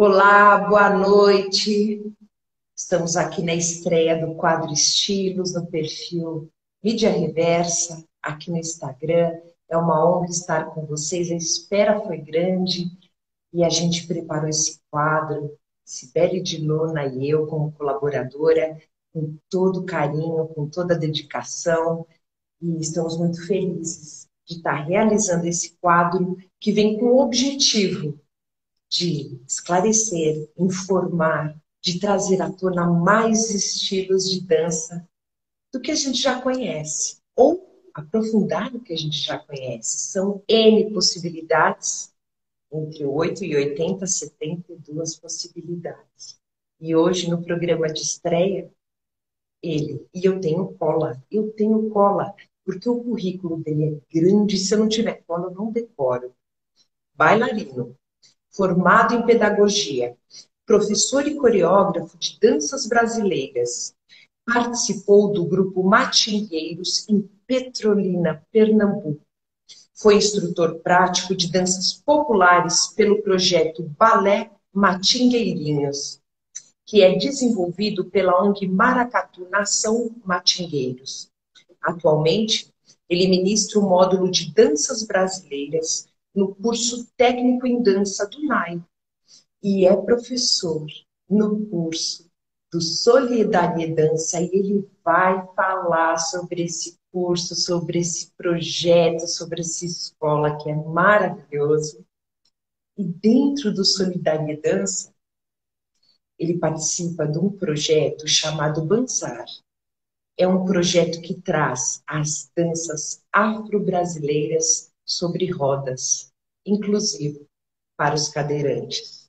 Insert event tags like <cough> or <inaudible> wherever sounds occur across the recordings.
Olá, boa noite. Estamos aqui na estreia do quadro Estilos no perfil Mídia Reversa, aqui no Instagram. É uma honra estar com vocês. A espera foi grande e a gente preparou esse quadro, Sibeli de Luna e eu, como colaboradora, com todo carinho, com toda dedicação. E estamos muito felizes de estar realizando esse quadro que vem com o objetivo de esclarecer, informar, de trazer à tona mais estilos de dança do que a gente já conhece, ou aprofundar o que a gente já conhece. São N possibilidades, entre 8 e 80, 72 possibilidades. E hoje, no programa de estreia, ele, e eu tenho cola, eu tenho cola, porque o currículo dele é grande, se eu não tiver cola, eu não decoro. Bailarino, formado em pedagogia, professor e coreógrafo de danças brasileiras. Participou do grupo Matingueiros em Petrolina, Pernambuco. Foi instrutor prático de danças populares pelo projeto Balé Matingueirinhos, que é desenvolvido pela ONG Maracatu Nação Matingueiros. Atualmente, ele ministra o módulo de danças brasileiras no curso técnico em dança do NAI e é professor no curso do Solidariedade e ele vai falar sobre esse curso, sobre esse projeto, sobre essa escola que é maravilhoso. E dentro do Solidariedade ele participa de um projeto chamado Banzar. É um projeto que traz as danças afro-brasileiras sobre rodas, inclusive para os cadeirantes.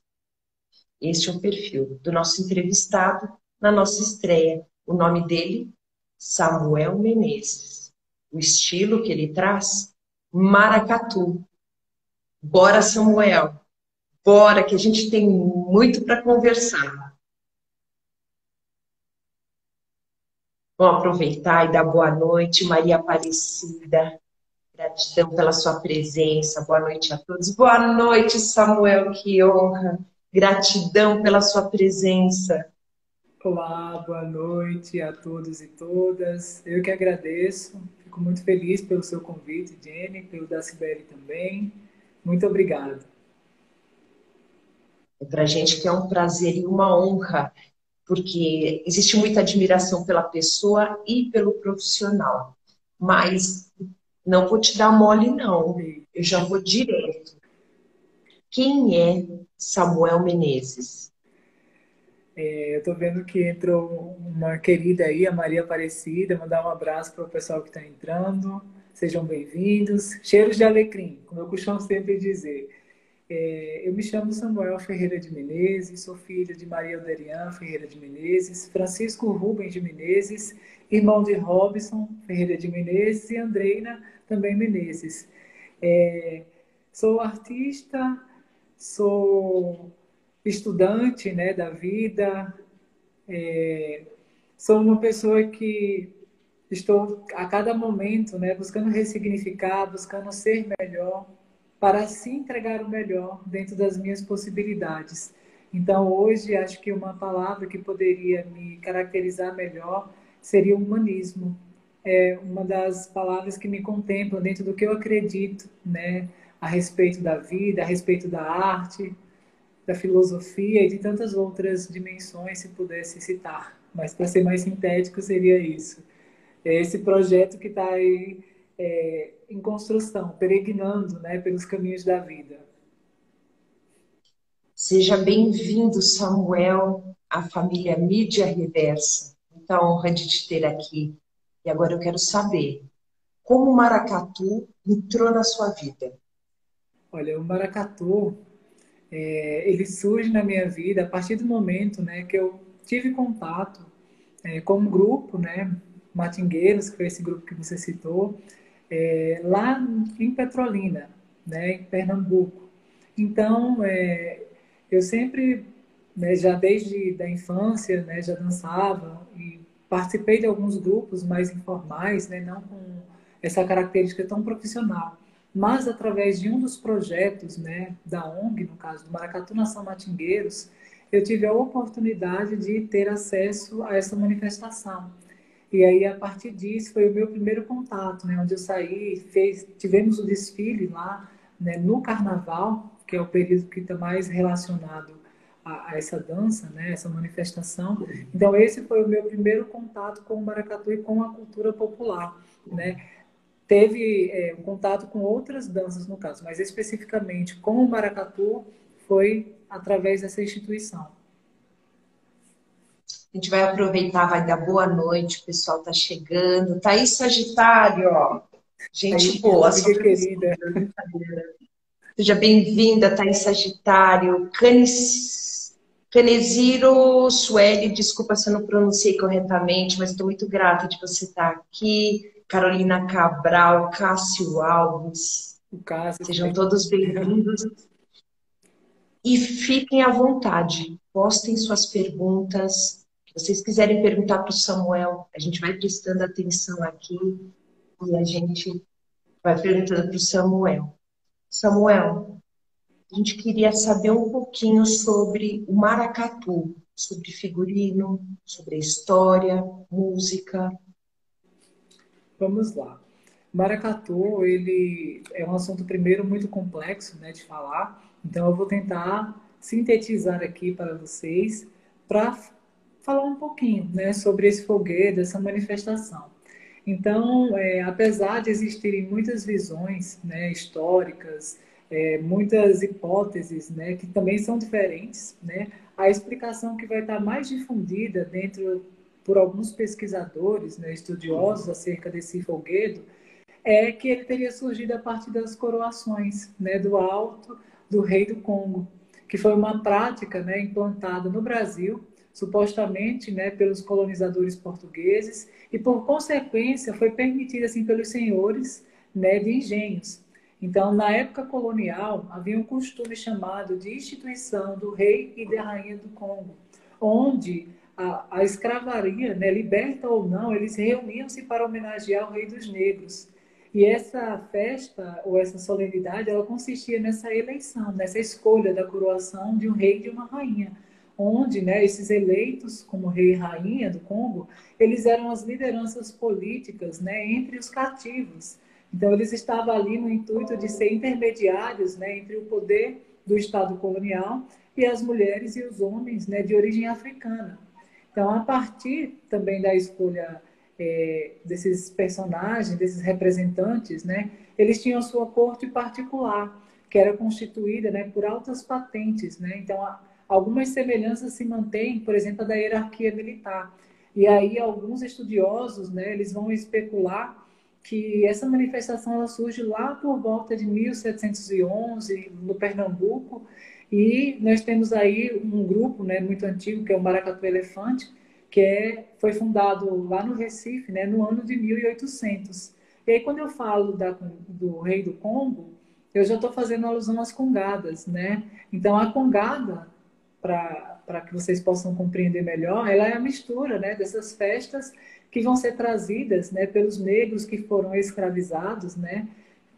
Este é o perfil do nosso entrevistado na nossa estreia. O nome dele, Samuel Menezes. O estilo que ele traz, maracatu. Bora, Samuel. Bora, que a gente tem muito para conversar. Vamos aproveitar e dar boa noite, Maria Aparecida. Gratidão pela sua presença. Boa noite a todos. Boa noite, Samuel. Que honra. Gratidão pela sua presença. Olá, boa noite a todos e todas. Eu que agradeço. Fico muito feliz pelo seu convite, Jenny, pelo da Sibeli também. Muito obrigado. É para a gente que é um prazer e uma honra, porque existe muita admiração pela pessoa e pelo profissional. Mas não vou te dar mole, não. Eu já vou direto. Quem é Samuel Menezes? É, eu estou vendo que entrou uma querida aí, a Maria Aparecida. Mandar um abraço para o pessoal que está entrando. Sejam bem-vindos. Cheiros de alecrim, como eu costumo sempre dizer. É, eu me chamo Samuel Ferreira de Menezes, sou filho de Maria Alderian Ferreira de Menezes, Francisco Rubens de Menezes, irmão de Robson Ferreira de Menezes e Andreina também Menezes. É, sou artista, sou estudante né, da vida, é, sou uma pessoa que estou a cada momento né, buscando ressignificar, buscando ser melhor, para se entregar o melhor dentro das minhas possibilidades. Então, hoje, acho que uma palavra que poderia me caracterizar melhor seria humanismo. É uma das palavras que me contemplam dentro do que eu acredito, né, a respeito da vida, a respeito da arte, da filosofia e de tantas outras dimensões, se pudesse citar. Mas, para ser mais sintético, seria isso. É esse projeto que está aí é, em construção, peregrinando né, pelos caminhos da vida. Seja bem-vindo, Samuel, à família Mídia Reversa. Muita honra de te ter aqui. E agora eu quero saber como o maracatu entrou na sua vida. Olha, o maracatu, é, ele surge na minha vida a partir do momento né, que eu tive contato é, com um grupo, né, Matingueiros, que foi esse grupo que você citou, é, lá em Petrolina, né, em Pernambuco. Então, é, eu sempre, né, já desde da infância, né, já dançava e participei de alguns grupos mais informais, né, não com essa característica tão profissional. mas através de um dos projetos né, da ONG, no caso do Maracatu Nação Matingueiros, eu tive a oportunidade de ter acesso a essa manifestação. E aí, a partir disso, foi o meu primeiro contato, né, onde eu saí, fez, tivemos o desfile lá né, no Carnaval, que é o período que está mais relacionado a, a, essa dança, né, essa manifestação. Então, esse foi o meu primeiro contato com o maracatu e com a cultura popular. Né? Teve é, um contato com outras danças, no caso, mas especificamente com o maracatu foi através dessa instituição. A gente vai aproveitar, vai dar boa noite, o pessoal está chegando. Thaís Sagitário, ó. Gente Aí, boa, sua querida. Seja bem-vinda, Thaís Sagitário. Canis... Caneziro Sueli, desculpa se eu não pronunciei corretamente, mas estou muito grata de você estar aqui. Carolina Cabral, Cássio Alves. Cássio, Sejam todos bem-vindos. E fiquem à vontade, postem suas perguntas. Se vocês quiserem perguntar para o Samuel, a gente vai prestando atenção aqui e a gente vai perguntando para o Samuel. Samuel, a gente queria saber um pouquinho sobre o maracatu, sobre figurino, sobre história, música. Vamos lá. Maracatu, ele é um assunto primeiro muito complexo, né, de falar. Então eu vou tentar sintetizar aqui para vocês para falar um pouquinho, né, sobre esse foguete, essa manifestação. Então, é, apesar de existirem muitas visões né, históricas, é, muitas hipóteses né, que também são diferentes, né, a explicação que vai estar mais difundida dentro por alguns pesquisadores, né, estudiosos acerca desse folguedo, é que ele teria surgido a partir das coroações né, do alto do rei do Congo, que foi uma prática né, implantada no Brasil, supostamente né, pelos colonizadores portugueses, e por consequência foi permitida assim pelos senhores né, de engenhos. Então, na época colonial, havia um costume chamado de instituição do rei e da rainha do Congo, onde a, a escravaria, né, liberta ou não, eles reuniam-se para homenagear o rei dos negros. E essa festa, ou essa solenidade, ela consistia nessa eleição, nessa escolha da coroação de um rei e de uma rainha, onde né, esses eleitos como rei e rainha do Congo, eles eram as lideranças políticas né, entre os cativos. Então, eles estavam ali no intuito de ser intermediários né, entre o poder do Estado colonial e as mulheres e os homens né, de origem africana. Então, a partir também da escolha é, desses personagens, desses representantes, né, eles tinham sua corte particular, que era constituída né, por altas patentes. Né? Então, algumas semelhanças se mantêm, por exemplo, da hierarquia militar. E aí, alguns estudiosos né, eles vão especular que essa manifestação ela surge lá por volta de 1711, no Pernambuco, e nós temos aí um grupo né, muito antigo, que é o Maracatu Elefante, que é, foi fundado lá no Recife, né, no ano de 1800. E aí, quando eu falo da, do rei do Congo, eu já estou fazendo alusão às congadas, né? Então, a congada, para que vocês possam compreender melhor, ela é a mistura né, dessas festas que vão ser trazidas né, pelos negros que foram escravizados, né,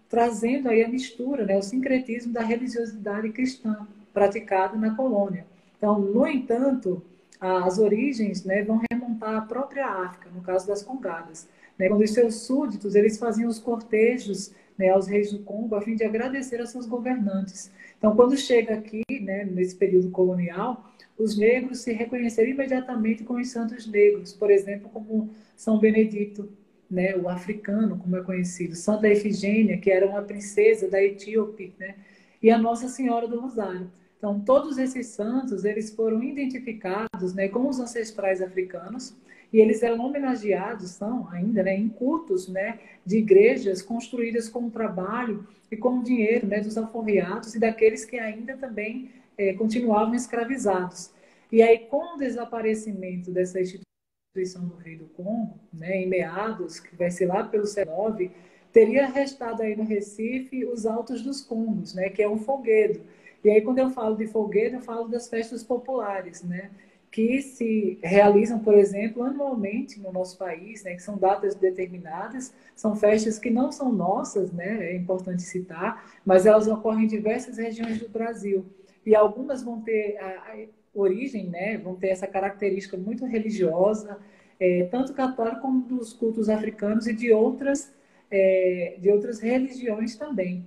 trazendo aí a mistura, né, o sincretismo da religiosidade cristã praticada na colônia. Então, no entanto, as origens né, vão remontar à própria África, no caso das congadas. Né, quando os seus súditos eles faziam os cortejos né, aos reis do Congo a fim de agradecer a seus governantes. Então, quando chega aqui, né, nesse período colonial, os negros se reconheceram imediatamente com os santos negros, por exemplo, como São Benedito, né, o africano, como é conhecido, Santa Efigênia, que era uma princesa da Etíope, né, e a Nossa Senhora do Rosário. Então, todos esses santos, eles foram identificados né, com os ancestrais africanos e eles eram homenageados, são ainda, né, em cultos né, de igrejas construídas com o trabalho e com o dinheiro né, dos alforriados e daqueles que ainda também é, continuavam escravizados. E aí, com o desaparecimento dessa instituição do Rei do Congo, né, em meados, que vai ser lá pelo século IX, teria restado aí no Recife os Altos dos Congos, né, que é um foguedo, e aí, quando eu falo de folguedo, eu falo das festas populares, né? Que se realizam, por exemplo, anualmente no nosso país, né, que são datas determinadas, são festas que não são nossas, né, é importante citar, mas elas ocorrem em diversas regiões do Brasil. E algumas vão ter a, origem, né, vão ter essa característica muito religiosa, é, tanto católica como dos cultos africanos e de outras, é, de outras religiões também.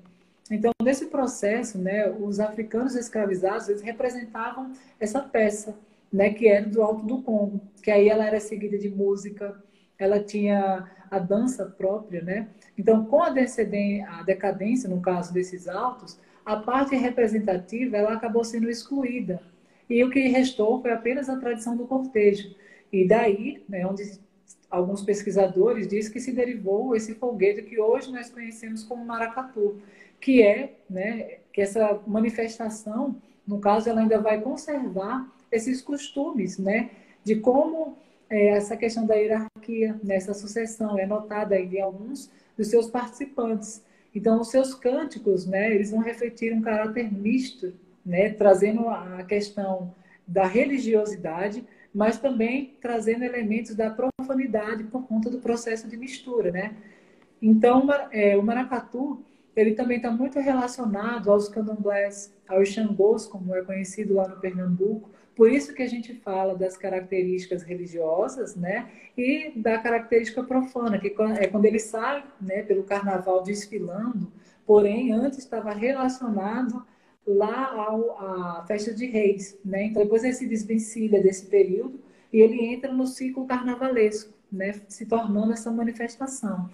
Então, nesse processo, né, os africanos escravizados eles representavam essa peça, né, que era do Alto do Congo, que aí ela era seguida de música, ela tinha a dança própria, né? Então, com a, a decadência, no caso desses altos, a parte representativa ela acabou sendo excluída. E o que restou foi apenas a tradição do cortejo. E daí, né, onde alguns pesquisadores dizem que se derivou esse folguedo que hoje nós conhecemos como maracatu, que é, né, que essa manifestação, no caso, ela ainda vai conservar esses costumes, né? De como é, essa questão da hierarquia, nessa sucessão, é notada em alguns dos seus participantes. Então, os seus cânticos, né, eles vão refletir um caráter misto, né, trazendo a questão da religiosidade, mas também trazendo elementos da profanidade por conta do processo de mistura, né? Então, é, o maracatu, ele também está muito relacionado aos candomblés, aos xangôs, como é conhecido lá no Pernambuco, por isso que a gente fala das características religiosas, né? E da característica profana, que é quando ele sai, né, pelo carnaval desfilando, porém antes estava relacionado lá ao, à festa de reis, né? Então depois ele se desvencilha desse período e ele entra no ciclo carnavalesco, né? Se tornando essa manifestação.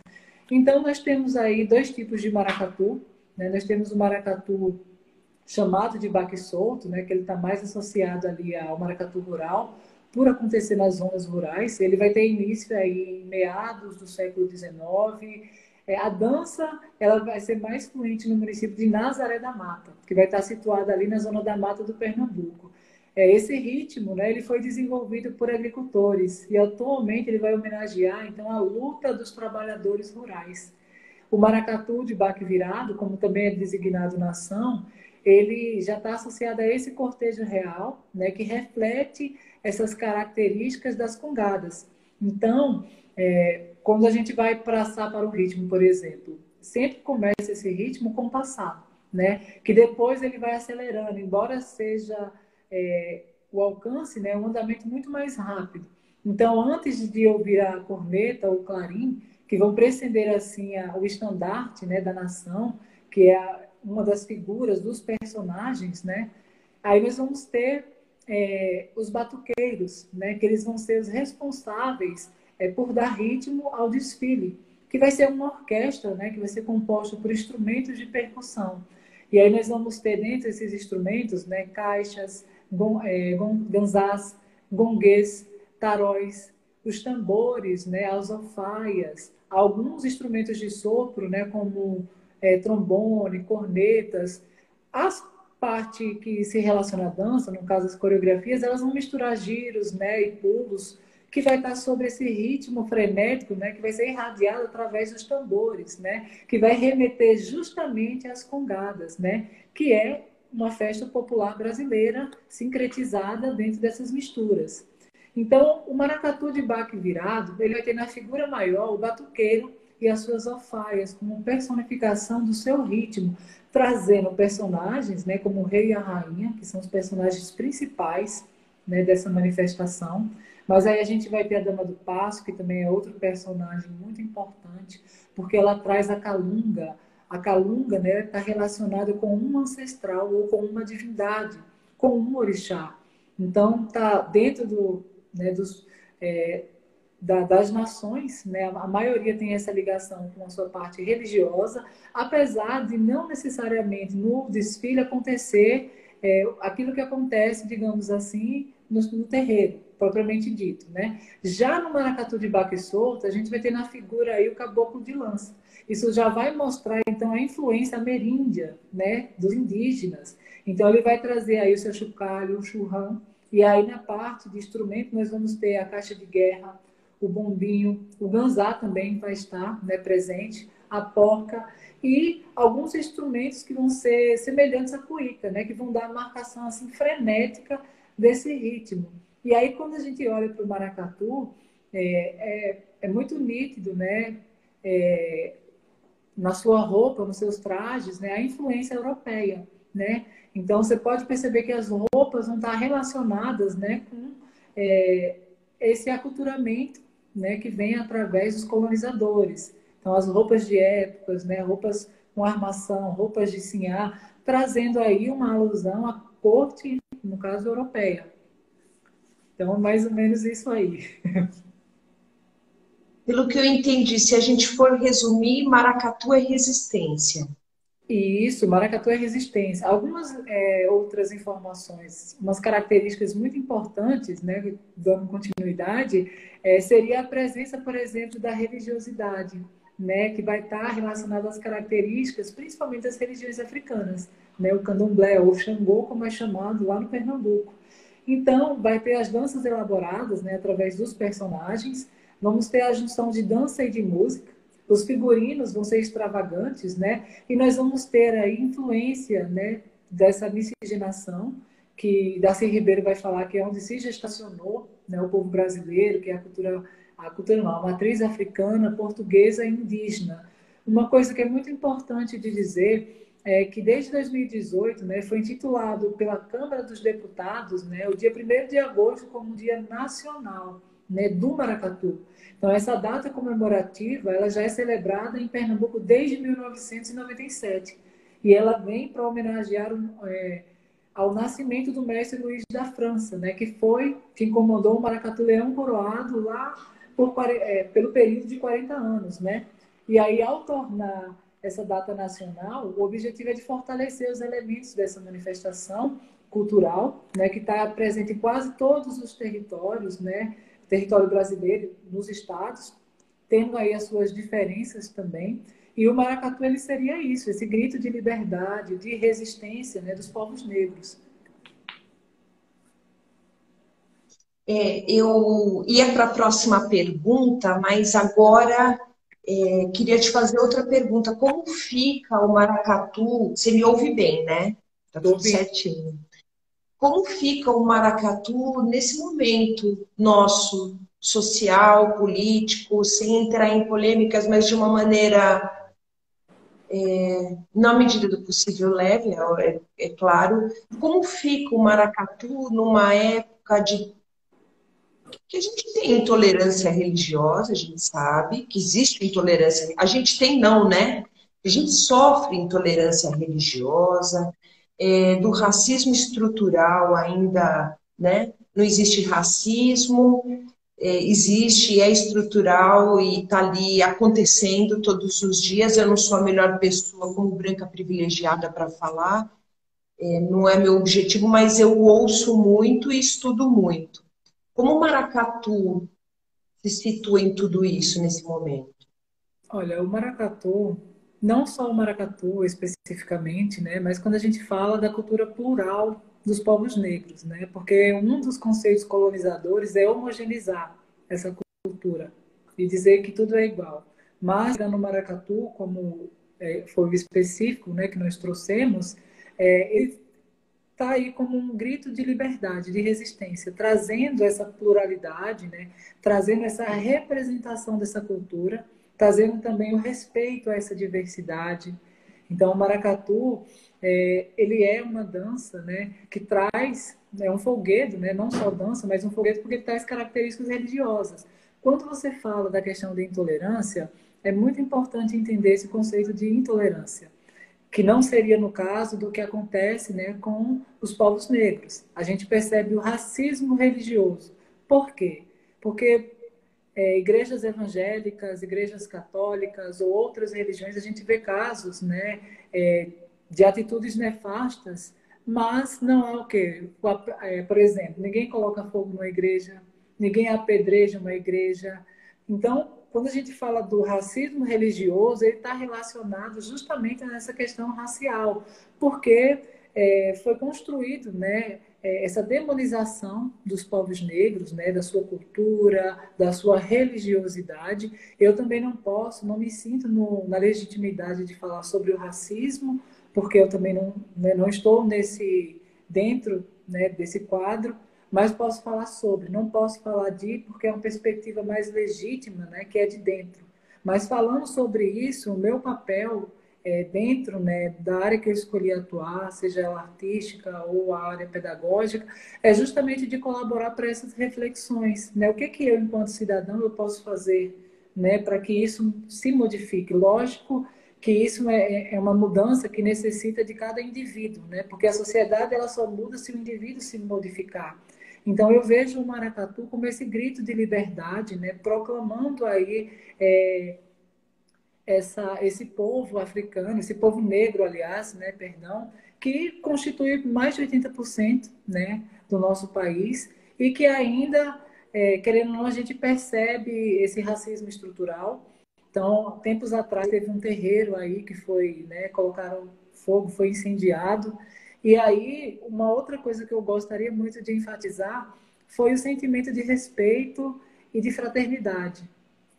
Então nós temos aí dois tipos de maracatu, né? Nós temos o maracatu chamado de baque solto, né, que ele está mais associado ali ao maracatu rural, por acontecer nas zonas rurais. Ele vai ter início aí em meados do século XIX. É, a dança ela vai ser mais fluente no município de Nazaré da Mata, que vai estar situada ali na zona da mata do Pernambuco. É, esse ritmo né, ele foi desenvolvido por agricultores e atualmente ele vai homenagear então a luta dos trabalhadores rurais. O maracatu de baque virado, como também é designado na ação, ele já está associado a esse cortejo real, né, que reflete essas características das congadas. Então, é, quando a gente vai passar para o ritmo, por exemplo, sempre começa esse ritmo com passado, né, que depois ele vai acelerando, embora seja é, o alcance, né, um andamento muito mais rápido. Então, antes de ouvir a corneta ou o clarim, que vão preceder assim a, o estandarte né, da nação, que é a, uma das figuras dos personagens, né? Aí nós vamos ter é, os batuqueiros, né? Que eles vão ser os responsáveis é, por dar ritmo ao desfile, que vai ser uma orquestra, né? Que vai ser composta por instrumentos de percussão. E aí nós vamos ter dentro desses instrumentos, né? Caixas, gon, é, ganzás, gonguês, taróis, os tambores, né? As alfaias, alguns instrumentos de sopro, né? Como é, trombone, cornetas. As parte que se relaciona à dança, no caso as coreografias, elas vão misturar giros né, e pulos, que vai estar sobre esse ritmo frenético, né, que vai ser irradiado através dos tambores, né, que vai remeter justamente às congadas, né, que é uma festa popular brasileira sincretizada dentro dessas misturas. Então, o maracatu de baque virado, ele vai ter na figura maior o batuqueiro, e as suas alfaias, como personificação do seu ritmo, trazendo personagens, né, como o rei e a rainha, que são os personagens principais né, dessa manifestação. Mas aí a gente vai ter a Dama do Passo, que também é outro personagem muito importante, porque ela traz a calunga. A calunga está né, relacionada com um ancestral ou com uma divindade, com um orixá. Então, está dentro do, né, dos, é, da, das nações, né? a maioria tem essa ligação com a sua parte religiosa, apesar de não necessariamente no desfile acontecer é, aquilo que acontece, digamos assim, no, no terreiro, propriamente dito. Né? Já no maracatu de baque solto, a gente vai ter na figura aí o caboclo de lança. Isso já vai mostrar, então, a influência ameríndia né, dos indígenas. Então, ele vai trazer aí o seu chocalho, o churrão, e aí na parte de instrumento nós vamos ter a caixa de guerra, o bombinho, o ganzá também vai estar né, presente, a porca e alguns instrumentos que vão ser semelhantes à cuíca, né, que vão dar a marcação assim frenética desse ritmo. E aí, quando a gente olha para o maracatu, é, é, é, muito nítido, né? É, na sua roupa, nos seus trajes, né? A influência europeia, né? Então, você pode perceber que as roupas vão estar relacionadas, né? Com é, esse aculturamento, né? Que vem através dos colonizadores. Então, as roupas de épocas, né? Roupas com armação, roupas de sinhá, trazendo aí uma alusão à corte, no caso, europeia. Então, mais ou menos isso aí. Pelo que eu entendi, se a gente for resumir, maracatu é resistência. Isso, maracatu é resistência. Algumas é, outras informações, umas características muito importantes, né, dando continuidade, é, seria a presença, por exemplo, da religiosidade, né, que vai estar relacionada às características, principalmente das religiões africanas, né, o candomblé, ou xangô, como é chamado lá no Pernambuco. Então, vai ter as danças elaboradas, né, através dos personagens, vamos ter a junção de dança e de música, os figurinos vão ser extravagantes, né? E nós vamos ter a influência, né, dessa miscigenação, que Darcy Ribeiro vai falar que é onde se gestacionou né, o povo brasileiro, que é a cultura, a cultura não, a matriz africana, portuguesa e indígena. Uma coisa que é muito importante de dizer é que desde 2018 né, foi intitulado pela Câmara dos Deputados né, o dia 1 de agosto como Dia Nacional né, do Maracatu. Então, essa data comemorativa ela já é celebrada em Pernambuco desde 1997 e ela vem para homenagear é, ao nascimento do mestre Luiz da França, né, que foi quem comandou o Maracatu Leão Coroado lá por, é, pelo período de 40 anos. Né? E aí, ao tornar essa data nacional, o objetivo é de fortalecer os elementos dessa manifestação cultural, né, que está presente em quase todos os territórios, né, território brasileiro, nos estados, tendo aí as suas diferenças também. E o maracatu ele seria isso, esse grito de liberdade, de resistência né, dos povos negros. É, eu ia para a próxima pergunta, mas agora é, queria te fazer outra pergunta. Como fica o maracatu? Você me ouve bem, né? Tá tudo certinho como fica o maracatu nesse momento nosso, social, político, sem entrar em polêmicas, mas de uma maneira, é, na medida do possível, leve, é, é, é claro. Como fica o maracatu numa época de que a gente tem intolerância religiosa, a gente sabe que existe intolerância. A gente tem não, né? A gente sofre intolerância religiosa, é, do racismo estrutural ainda, né? Não existe racismo, é, existe, é estrutural e está ali acontecendo todos os dias. Eu não sou a melhor pessoa como branca privilegiada para falar, é, não é meu objetivo, mas eu ouço muito e estudo muito. Como o maracatu se situa em tudo isso nesse momento? Olha, o maracatu não só o maracatu especificamente, né, mas quando a gente fala da cultura plural dos povos negros, né, porque um dos conceitos colonizadores é homogeneizar essa cultura e dizer que tudo é igual. Mas no maracatu, como é, foi o específico, né, que nós trouxemos, é, ele está aí como um grito de liberdade, de resistência, trazendo essa pluralidade, né, trazendo essa representação dessa cultura trazendo também o respeito a essa diversidade. Então, o maracatu, é, ele é uma dança né, que traz, é um folguedo, né, não só dança, mas um folguedo porque ele traz características religiosas. Quando você fala da questão da intolerância, é muito importante entender esse conceito de intolerância, que não seria no caso do que acontece né, com os povos negros. A gente percebe o racismo religioso. Por quê? Porque é, igrejas evangélicas, igrejas católicas ou outras religiões, a gente vê casos né, é, de atitudes nefastas, mas não há o quê? É, por exemplo, ninguém coloca fogo numa igreja, ninguém apedreja uma igreja. Então, quando a gente fala do racismo religioso, ele está relacionado justamente nessa questão racial, porque é, foi construído, né, é, essa demonização dos povos negros, né, da sua cultura, da sua religiosidade. Eu também não posso, não me sinto no, na legitimidade de falar sobre o racismo, porque eu também não, né, não estou nesse dentro né, desse quadro, mas posso falar sobre. Não posso falar de, porque é uma perspectiva mais legítima, né, que é de dentro. Mas falando sobre isso, o meu papel é, dentro né, da área que eu escolhi atuar, seja ela artística ou a área pedagógica, é justamente de colaborar para essas reflexões. Né? O que, que eu, enquanto cidadão, eu posso fazer né, para que isso se modifique? Lógico que isso é, é uma mudança que necessita de cada indivíduo, né? porque a sociedade ela só muda se o indivíduo se modificar. Então eu vejo o maracatu como esse grito de liberdade, né, proclamando aí é, essa, esse povo africano, esse povo negro, aliás, né, perdão, que constitui mais de 80% né, do nosso país e que ainda, é, querendo ou não, a gente percebe esse racismo estrutural. Então, tempos atrás teve um terreiro aí que foi, né, colocaram fogo, foi incendiado. E aí, uma outra coisa que eu gostaria muito de enfatizar foi o sentimento de respeito e de fraternidade,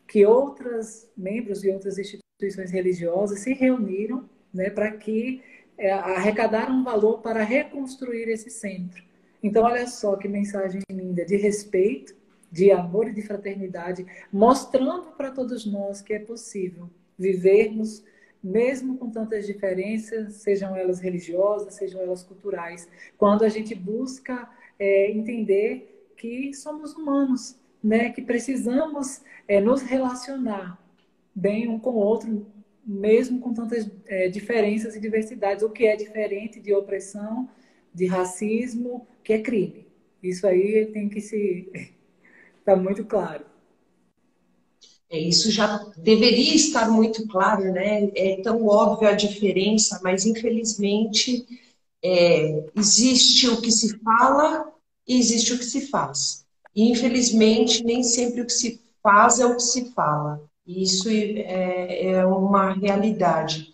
que outros membros de outras instituições religiosas se reuniram né, para que é, arrecadaram um valor para reconstruir esse centro. Então, olha só que mensagem linda de respeito, de amor e de fraternidade, mostrando para todos nós que é possível vivermos, mesmo com tantas diferenças, sejam elas religiosas, sejam elas culturais, quando a gente busca é, entender que somos humanos, né, que precisamos é, nos relacionar bem um com o outro, mesmo com tantas é, diferenças e diversidades. O que é diferente de opressão, de racismo, que é crime. Isso aí tem que se estar <laughs> tá muito claro. É, isso já deveria estar muito claro, né? É tão óbvio a diferença, mas infelizmente é, existe o que se fala e existe o que se faz. E infelizmente nem sempre o que se faz é o que se fala. Isso é, é uma realidade.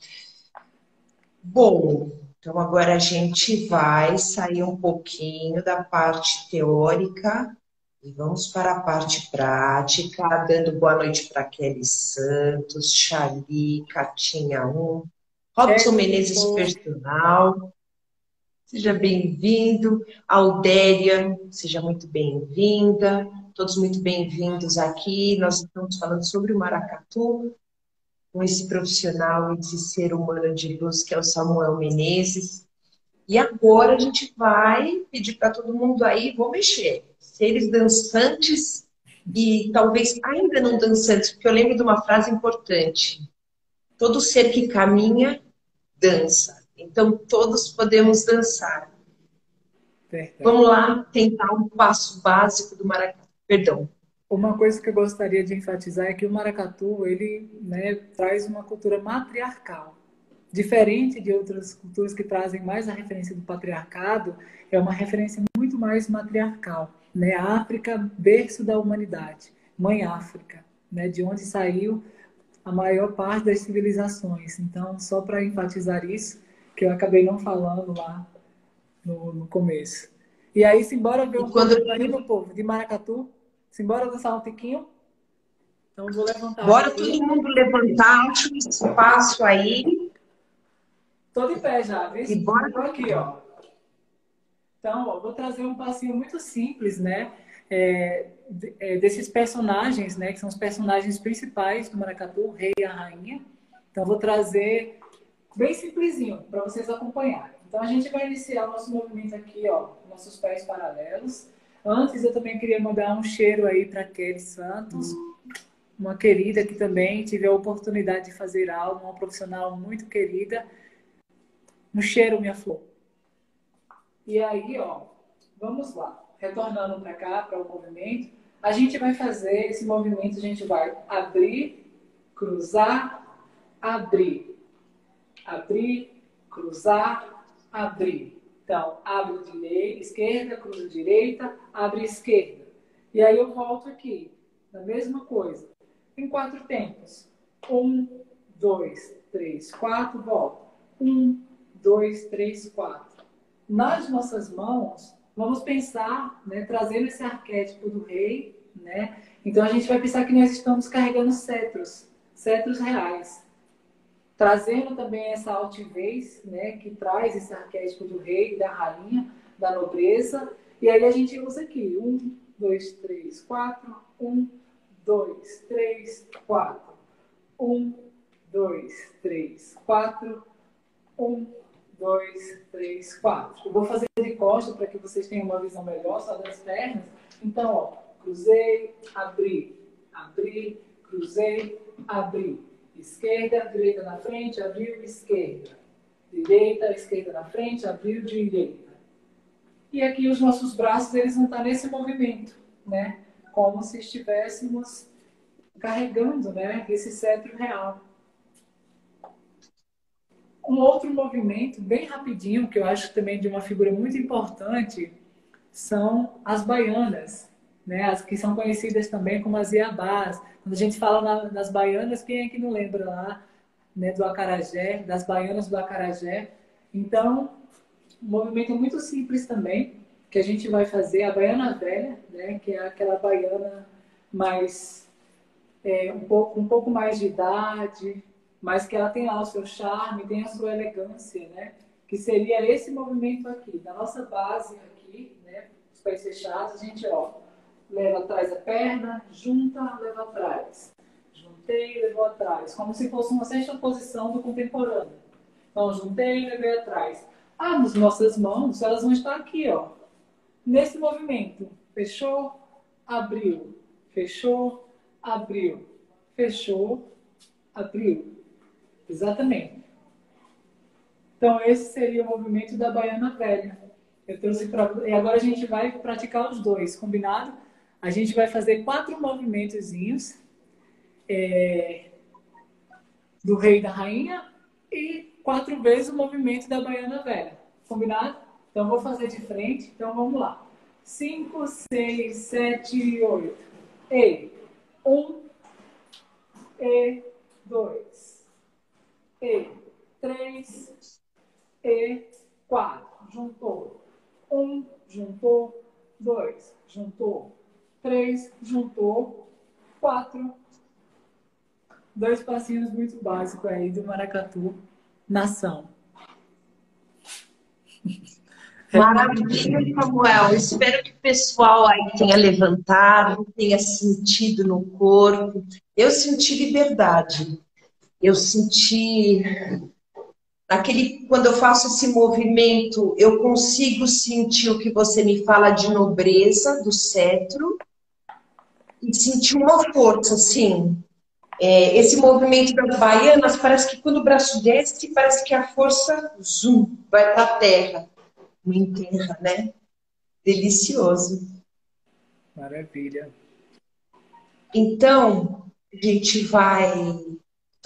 Bom, então agora a gente vai sair um pouquinho da parte teórica e vamos para a parte prática, dando boa noite para Kelly Santos, Xali, Catinha 1, Robson é, Menezes Personal. Seja bem-vindo. Aldéria, seja muito bem-vinda todos muito bem-vindos aqui. Nós estamos falando sobre o maracatu, com esse profissional, esse ser humano de luz que é o Samuel Menezes. E agora a gente vai pedir para todo mundo aí, vou mexer, seres dançantes e talvez ainda não dançantes, porque eu lembro de uma frase importante: todo ser que caminha dança. Então todos podemos dançar. Vamos lá tentar um passo básico do maracatu. Perdão. Uma coisa que eu gostaria de enfatizar é que o maracatu ele né, traz uma cultura matriarcal. Diferente de outras culturas que trazem mais a referência do patriarcado, é uma referência muito mais matriarcal. Né? A África, berço da humanidade, mãe África, né? de onde saiu a maior parte das civilizações. Então, só para enfatizar isso, que eu acabei não falando lá no, no começo. E aí, simbora ver um quando... pouco meu povo, de maracatu. Simbora dançar um tiquinho? Então, vou levantar. Bora todo mundo levantar, acho um espaço aí. Tô de pé já, viu? E bora. Tô aqui, ó. Então, ó, vou trazer um passinho muito simples, né? É, é, desses personagens, né? Que são os personagens principais do Maracatu, o rei e a rainha. Então, vou trazer bem simplesinho para vocês acompanharem. Então, a gente vai iniciar o nosso movimento aqui, ó, nossos pés paralelos. Antes, eu também queria mandar um cheiro aí para Kelly Santos, uma querida que também tive a oportunidade de fazer aula, uma profissional muito querida. Um cheiro, minha flor. E aí, ó, vamos lá. Retornando para cá, para o movimento, a gente vai fazer esse movimento, a gente vai abrir, cruzar, abrir. Abrir, cruzar, abrir. Então, abre direita, esquerda, cruza direita, abre esquerda. E aí eu volto aqui, na mesma coisa, em quatro tempos. Um, dois, três, quatro, volta. Um, dois, três, quatro. Nas nossas mãos, vamos pensar, né, trazendo esse arquétipo do rei, né? Então a gente vai pensar que nós estamos carregando cetros, cetros reais trazendo também essa altivez, né, que traz esse arquétipo do rei, da rainha, da nobreza, E aí a gente usa aqui. Um, dois, três, quatro. Um, dois, três, quatro. Um, dois, três, quatro. Um, dois, três, quatro. Eu vou fazer de costa para que vocês tenham uma visão melhor só das pernas. Então, ó, cruzei, abri, abri, cruzei, abri. Esquerda, direita na frente, abriu, esquerda. Direita, esquerda na frente, abriu, direita. E aqui os nossos braços, eles vão estar nesse movimento, né? Como se estivéssemos carregando, né? Esse cetro real. Um outro movimento, bem rapidinho, que eu acho também de uma figura muito importante, são as baianas, né? As que são conhecidas também como as iabás. Quando a gente fala na, nas baianas, quem é que não lembra lá, né, do acarajé, das baianas do acarajé? Então, um movimento muito simples também, que a gente vai fazer, a baiana velha, né, que é aquela baiana mais é, um pouco um pouco mais de idade, mas que ela tem lá o seu charme, tem a sua elegância, né? Que seria esse movimento aqui, da nossa base aqui, né? Os pés fechados, a gente, ó, leva atrás a perna, junta, leva atrás. Juntei, levou atrás. Como se fosse uma sexta posição do contemporâneo. Então, juntei, levei atrás. Ah, nas nossas mãos, elas vão estar aqui, ó. Nesse movimento. Fechou, abriu. Fechou, abriu. Fechou, abriu. Exatamente. Então, esse seria o movimento da baiana velha. Eu trouxe pra... E agora a gente vai praticar os dois, combinado? A gente vai fazer quatro movimentozinhos é... do rei e da rainha e quatro vezes o movimento da baiana velha. Combinado? Então, vou fazer de frente. Então, vamos lá. Cinco, seis, sete, oito. E. Um. E. Dois e três, e quatro. Juntou. Um, juntou. Dois, juntou. Três, juntou. Quatro. Dois passinhos muito básicos aí do maracatu. Nação. <laughs> Maravilha, Samuel. Espero que o pessoal aí tenha levantado, tenha sentido no corpo. Eu senti liberdade eu senti aquele quando eu faço esse movimento, eu consigo sentir o que você me fala de nobreza do cetro e sentir uma força, assim. É, esse movimento das baianas parece que quando o braço desce, parece que a força zoom, vai para a terra. Me enterra, né? Delicioso. Maravilha. Então, a gente vai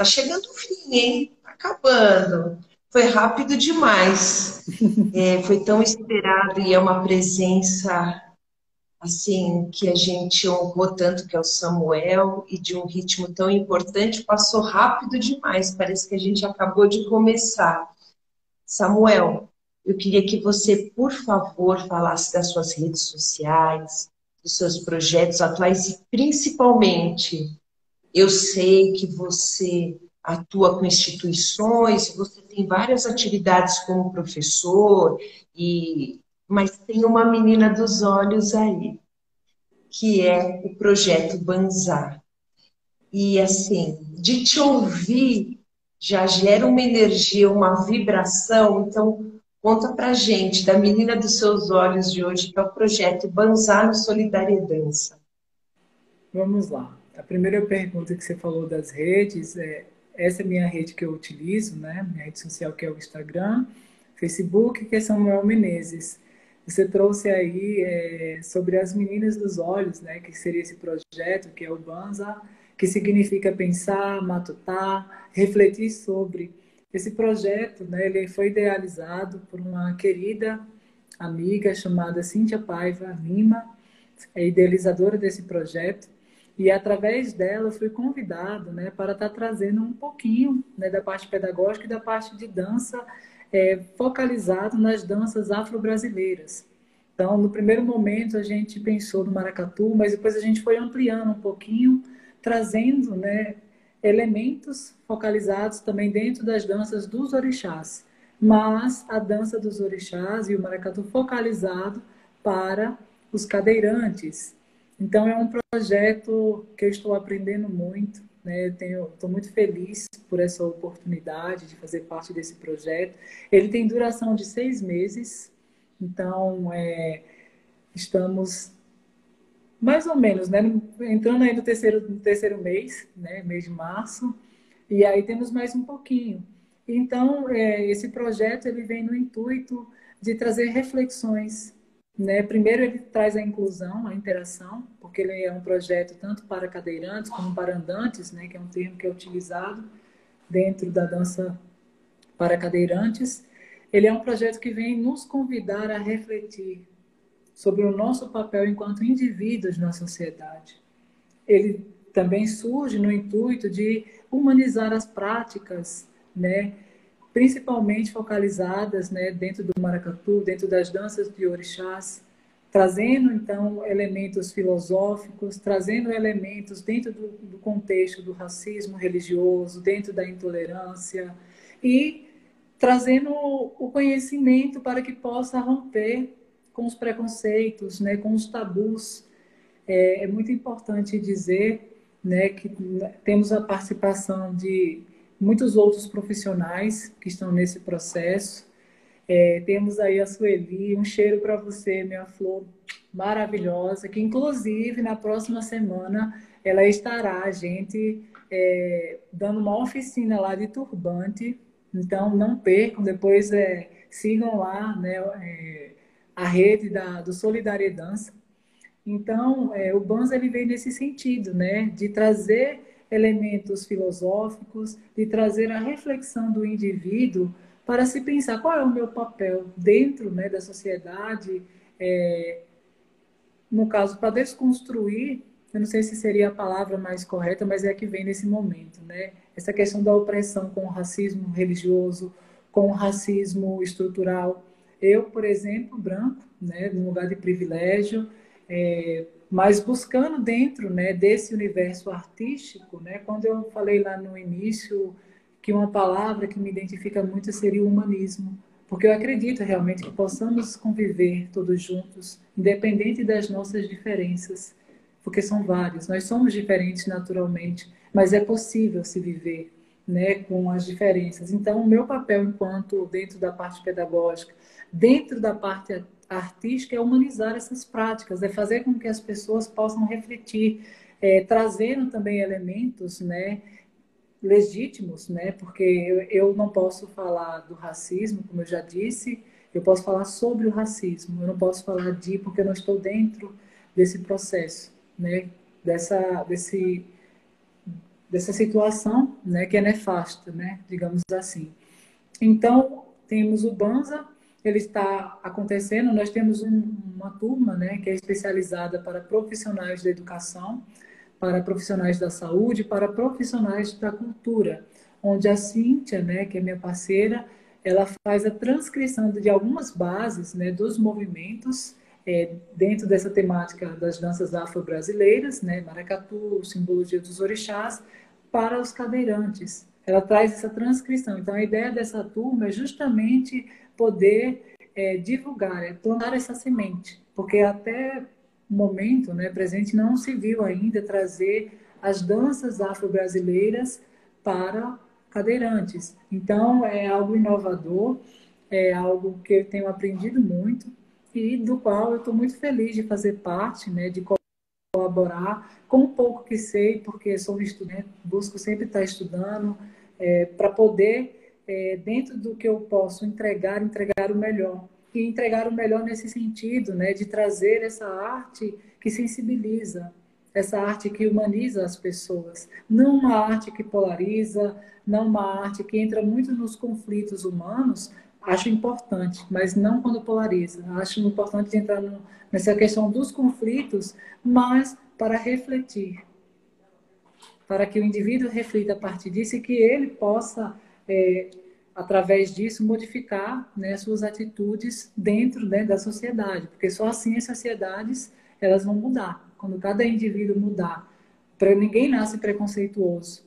Tá chegando o fim, hein? Tá acabando. Foi rápido demais. <laughs> É, foi tão esperado e é uma presença assim que a gente honrou tanto que é o Samuel e de um ritmo tão importante passou rápido demais. Parece que a gente acabou de começar. Samuel, eu queria que você, por favor, falasse das suas redes sociais, dos seus projetos atuais e principalmente eu sei que você atua com instituições, você tem várias atividades como professor, e mas tem uma menina dos olhos aí, que é o projeto Banzar. E assim, de te ouvir já gera uma energia, uma vibração, então conta pra gente da menina dos seus olhos de hoje, que é o projeto Banzar no Solidariedade. Vamos lá. A primeira pergunta que você falou das redes, é, essa é minha rede que eu utilizo, né? Minha rede social que é o Instagram, Facebook, que é Samuel Menezes. Você trouxe aí é, sobre as meninas dos olhos, né? Que seria esse projeto, que é o Banza, que significa pensar, matutar, refletir sobre. Esse projeto, né? Ele foi idealizado por uma querida amiga chamada Cíntia Paiva Lima, é idealizadora desse projeto e através dela eu fui convidado né, para estar tá trazendo um pouquinho né, da parte pedagógica e da parte de dança é, focalizado nas danças afro-brasileiras. Então, no primeiro momento a gente pensou no maracatu, mas depois a gente foi ampliando um pouquinho, trazendo né, elementos focalizados também dentro das danças dos orixás. Mas a dança dos orixás e o maracatu focalizado para os cadeirantes. Então, é um projeto que eu estou aprendendo muito, né? Estou muito feliz por essa oportunidade de fazer parte desse projeto. Ele tem duração de seis meses, então é, estamos mais ou menos, né? Entrando aí no terceiro, no terceiro mês, né? Mês de março, e aí temos mais um pouquinho. Então, é, esse projeto ele vem no intuito de trazer reflexões. Né? Primeiro, ele traz a inclusão, a interação, porque ele é um projeto tanto para cadeirantes como para andantes, né? que é um termo que é utilizado dentro da dança para cadeirantes. Ele é um projeto que vem nos convidar a refletir sobre o nosso papel enquanto indivíduos na sociedade. Ele também surge no intuito de humanizar as práticas né? Principalmente focalizadas né, dentro do maracatu, dentro das danças de orixás, trazendo então elementos filosóficos, trazendo elementos dentro do, do, contexto do racismo religioso, dentro da intolerância e trazendo o conhecimento para que possa romper com os preconceitos, né, com os tabus. É, é muito importante dizer né, que temos a participação de muitos outros profissionais que estão nesse processo. É, temos aí a Sueli, um cheiro para você, minha flor maravilhosa, que inclusive na próxima semana ela estará, gente, é, dando uma oficina lá de turbante. Então não percam, depois é, sigam lá né, é, a rede da, do Solidariedade. Então, é, o Banza ele vem nesse sentido, né, de trazer elementos filosóficos, de trazer a reflexão do indivíduo para se pensar qual é o meu papel dentro né, da sociedade, é, no caso, para desconstruir, eu não sei se seria a palavra mais correta, mas é a que vem nesse momento, né? Essa questão da opressão com o racismo religioso, com o racismo estrutural. Eu, por exemplo, branco, né, num lugar de privilégio, é, mas buscando dentro né, desse universo artístico, né, quando eu falei lá no início que uma palavra que me identifica muito seria o humanismo, porque eu acredito realmente que possamos conviver todos juntos, independente das nossas diferenças, porque são várias. Nós somos diferentes naturalmente, mas é possível se viver né, com as diferenças. Então, o meu papel enquanto dentro da parte pedagógica, dentro da parte artística é humanizar essas práticas, é fazer com que as pessoas possam refletir, é, trazendo também elementos, né, legítimos, né, porque eu, eu não posso falar do racismo, como eu já disse, eu posso falar sobre o racismo, eu não posso falar de porque eu não estou dentro desse processo, né, dessa, desse, dessa situação, né, que é nefasta, né, digamos assim. Então, temos o Banza, ele está acontecendo. Nós temos um, uma turma né, que é especializada para profissionais da educação, para profissionais da saúde, para profissionais da cultura, onde a Cíntia, né, que é minha parceira, ela faz a transcrição de algumas bases né, dos movimentos é, dentro dessa temática das danças afro-brasileiras, né, maracatu, simbologia dos orixás, para os cadeirantes. Ela traz essa transcrição. Então, a ideia dessa turma é justamente poder é, divulgar, é plantar essa semente, porque até o momento né, presente não se viu ainda trazer as danças afro-brasileiras para cadeirantes. Então, é algo inovador, é algo que eu tenho aprendido muito e do qual eu estou muito feliz de fazer parte, né, de colaborar com o pouco que sei, porque sou estudante, busco sempre estar estudando é, para poder é, dentro do que eu posso entregar, entregar o melhor. E entregar o melhor nesse sentido, né, de trazer essa arte que sensibiliza, essa arte que humaniza as pessoas. Não uma arte que polariza, não uma arte que entra muito nos conflitos humanos, acho importante, mas não quando polariza. Acho importante entrar no, nessa questão dos conflitos, mas para refletir, para que o indivíduo reflita a partir disso e que ele possa é, através disso, modificar né, suas atitudes dentro né, da sociedade, porque só assim as sociedades elas vão mudar. Quando cada indivíduo mudar, para ninguém nasce preconceituoso,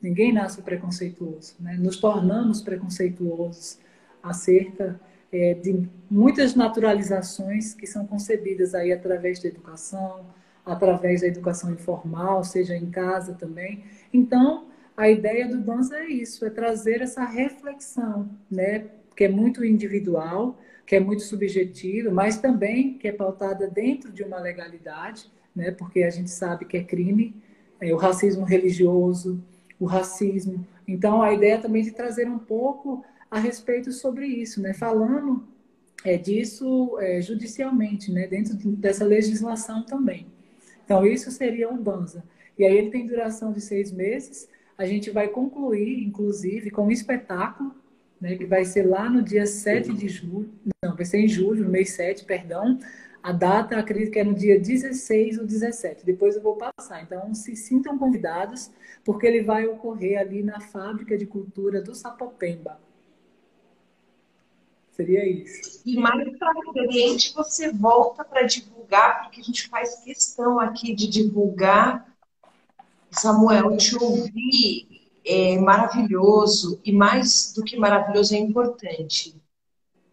ninguém nasce preconceituoso, né? nos tornamos preconceituosos acerca é, de muitas naturalizações que são concebidas aí através da educação, através da educação informal, seja em casa também. Então, a ideia do dança é isso, é trazer essa reflexão, né, que é muito individual, que é muito subjetiva, mas também que é pautada dentro de uma legalidade, né, porque a gente sabe que é crime, é, o racismo religioso, o racismo. Então, a ideia também de trazer um pouco a respeito sobre isso, né, falando é, disso é, judicialmente, né, dentro dessa legislação também. Então, isso seria um Banza. E aí ele tem duração de seis meses. A gente vai concluir, inclusive, com um espetáculo, né, que vai ser lá no dia 7 de julho. Não, vai ser em julho, no mês 7, perdão. A data, acredito que é no dia 16 ou 17. Depois eu vou passar. Então, se sintam convidados, porque ele vai ocorrer ali na Fábrica de Cultura do Sapopemba. Seria isso. E mais para frente você volta para divulgar, porque a gente faz questão aqui de divulgar. Samuel, te ouvir é maravilhoso e mais do que maravilhoso é importante.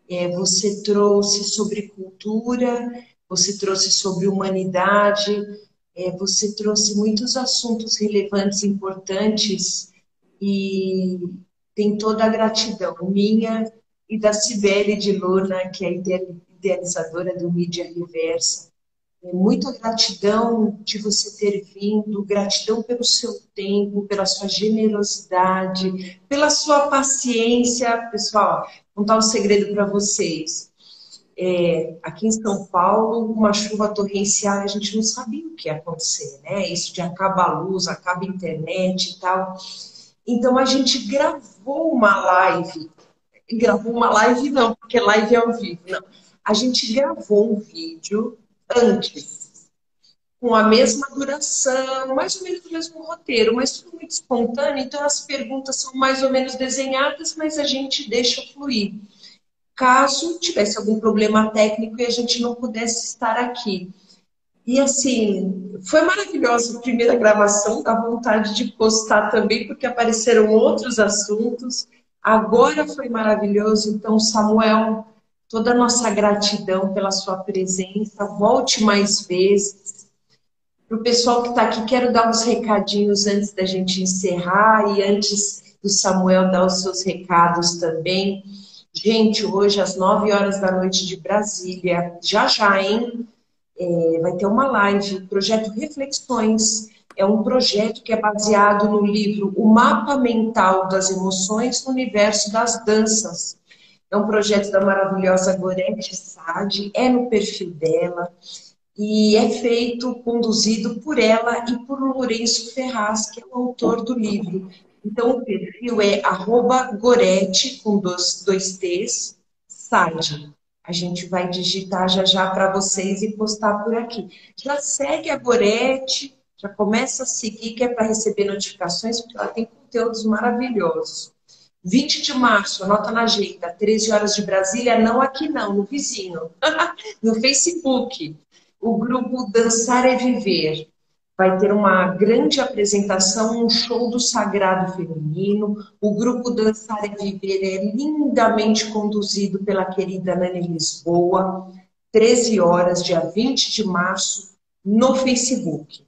É, você trouxe sobre cultura, você trouxe sobre humanidade, é, você trouxe muitos assuntos relevantes, importantes e tem toda a gratidão minha e da Cibele de Luna, que é idealizadora do Mídia Reversa. É muita gratidão de você ter vindo, gratidão pelo seu tempo, pela sua generosidade, pela sua paciência. Pessoal, vou contar um segredo para vocês. É, aqui em São Paulo, uma chuva torrencial, a gente não sabia o que ia acontecer, né? Isso de acaba a luz, acaba a internet e tal. Então a gente gravou uma live gravou uma live, não, porque live é ao vivo, não. A gente gravou um vídeo antes, com a mesma duração, mais ou menos o mesmo roteiro, mas tudo muito espontâneo, então as perguntas são mais ou menos desenhadas, mas a gente deixa fluir. Caso tivesse algum problema técnico e a gente não pudesse estar aqui. E assim, foi maravilhosa a primeira gravação, dá vontade de postar também, porque apareceram outros assuntos. Agora foi maravilhoso, então, Samuel, toda a nossa gratidão pela sua presença. Volte mais vezes. Para o pessoal que está aqui, quero dar uns recadinhos antes da gente encerrar e antes do Samuel dar os seus recados também. Gente, hoje às 9 horas da noite de Brasília, já já, hein? É, vai ter uma live, projeto Reflexões é um projeto que é baseado no livro O Mapa Mental das Emoções no Universo das Danças. É um projeto da maravilhosa Gorete Sade, é no perfil dela e é feito, conduzido por ela e por Lourenço Ferraz, que é o autor do livro. Então, o perfil é Gorete, com dois, dois T's, Sade. A gente vai digitar já já para vocês e postar por aqui. Já segue a Gorete, já começa a seguir, que é para receber notificações, porque ela tem conteúdos maravilhosos. 20 de março, anota na agenda, 13 horas de Brasília, não aqui não, no vizinho, <laughs> no Facebook. O grupo Dançar é Viver vai ter uma grande apresentação, um show do Sagrado Feminino. O grupo Dançar é Viver é lindamente conduzido pela querida Nani Lisboa, 13 horas, dia 20 de março, no Facebook.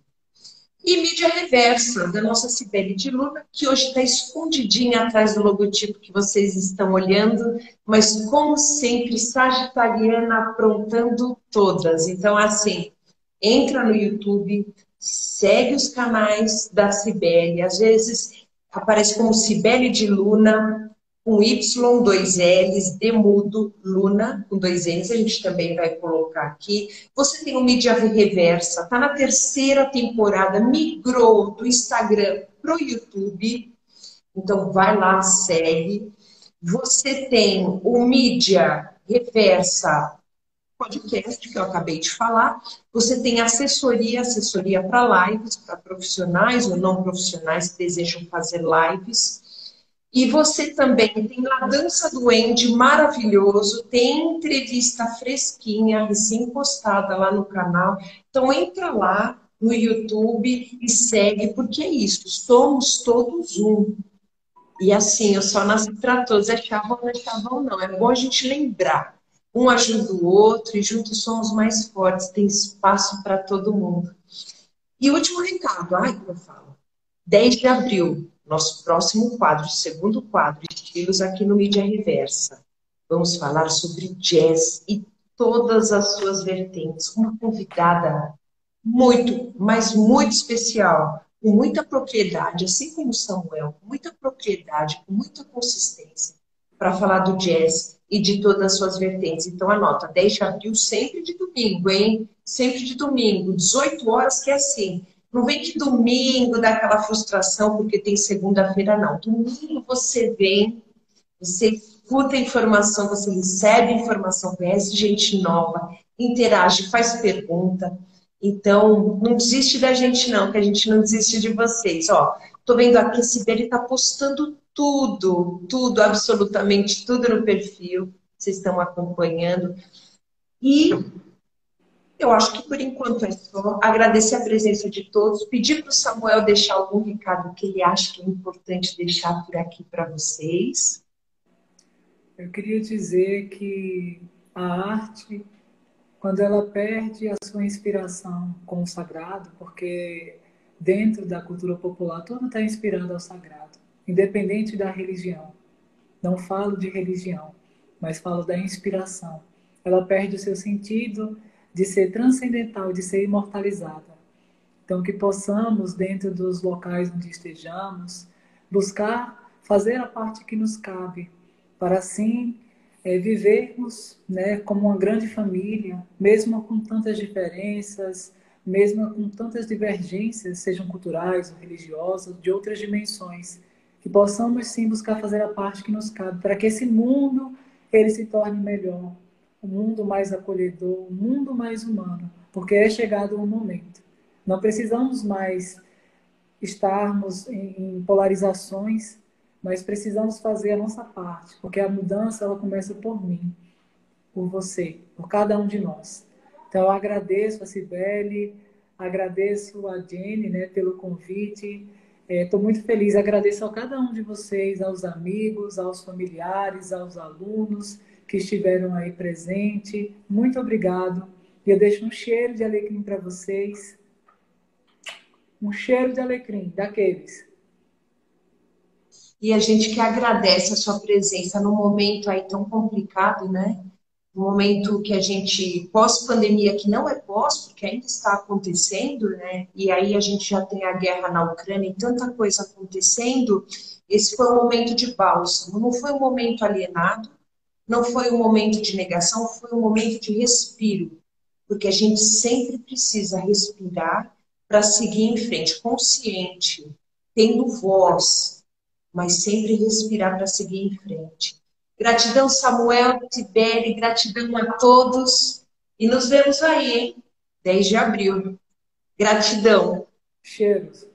E mídia reversa, da nossa Cibele de Luna, que hoje está escondidinha atrás do logotipo que vocês estão olhando, mas como sempre, sagitariana aprontando todas. Então, assim, entra no YouTube, segue os canais da Cibele, às vezes aparece como Cibele de Luna, com Y, dois L's, Demudo, Luna, com dois N's, a gente também vai colocar aqui. Você tem o Mídia Reversa, tá na terceira temporada, migrou do Instagram pro YouTube, então vai lá, segue. Você tem o Mídia Reversa podcast que eu acabei de falar. Você tem assessoria, assessoria para lives, para profissionais ou não profissionais que desejam fazer lives. E você também tem a Dança do Andy maravilhoso, tem entrevista fresquinha, recém-postada lá no canal. Então entra lá no YouTube e segue, porque é isso, somos todos um. E assim, o sol nasce para todos, é chavão, não é chavão, não. É bom a gente lembrar. Um ajuda o outro e juntos somos mais fortes, tem espaço para todo mundo. E último recado, ai que eu falo. 10 de abril, nosso próximo quadro, segundo quadro, estilos aqui no Mídia Reversa. Vamos falar sobre jazz e todas as suas vertentes. Uma convidada muito, mas muito especial, com muita propriedade, assim como Samuel, com muita propriedade, com muita consistência, para falar do jazz e de todas as suas vertentes. Então, anota, 10 de abril, sempre de domingo, hein? Sempre de domingo, 18 horas, que é assim. Não vem que domingo dá aquela frustração porque tem segunda-feira, não. Domingo você vem, você escuta informação, você recebe informação, conhece gente nova, interage, faz pergunta. Então, não desiste da gente, não, que a gente não desiste de vocês. Ó, tô vendo aqui, Sibeli tá postando tudo, tudo, absolutamente tudo no perfil. Vocês estão acompanhando. E eu acho que por enquanto é só. Agradecer a presença de todos, pedir para o Samuel deixar algum recado que ele acha que é importante deixar por aqui para vocês. Eu queria dizer que a arte, quando ela perde a sua inspiração com o sagrado, porque dentro da cultura popular tudo está inspirado ao sagrado, independente da religião. Não falo de religião, mas falo da inspiração. Ela perde o seu sentido de ser transcendental, de ser imortalizada. Então, que possamos, dentro dos locais onde estejamos, buscar fazer a parte que nos cabe, para assim é, vivermos né, como uma grande família, mesmo com tantas diferenças, mesmo com tantas divergências, sejam culturais ou religiosas, de outras dimensões, que possamos sim buscar fazer a parte que nos cabe, para que esse mundo ele se torne melhor, um mundo mais acolhedor, um mundo mais humano, porque é chegado o um momento. Não precisamos mais estarmos em, polarizações, mas precisamos fazer a nossa parte, porque a mudança ela começa por mim, por você, por cada um de nós. Então eu agradeço a Cibele, agradeço a Jenny né, pelo convite. Estou é, muito feliz, agradeço a cada um de vocês, aos amigos, aos familiares, aos alunos que estiveram aí presente. Muito obrigado. E eu deixo um cheiro de alecrim para vocês. Um cheiro de alecrim, daqueles. E a gente que agradece a sua presença num momento aí tão complicado, né? Um momento que a gente, pós-pandemia, que não é pós, porque ainda está acontecendo, né? E aí a gente já tem a guerra na Ucrânia e tanta coisa acontecendo. Esse foi um momento de bálsamo, não foi um momento alienado, não foi um momento de negação, foi um momento de respiro, porque a gente sempre precisa respirar para seguir em frente, consciente, tendo voz, mas sempre respirar para seguir em frente. Gratidão, Samuel, Tibere, gratidão a todos e nos vemos aí, hein? 10 de abril. Gratidão. Cheiros.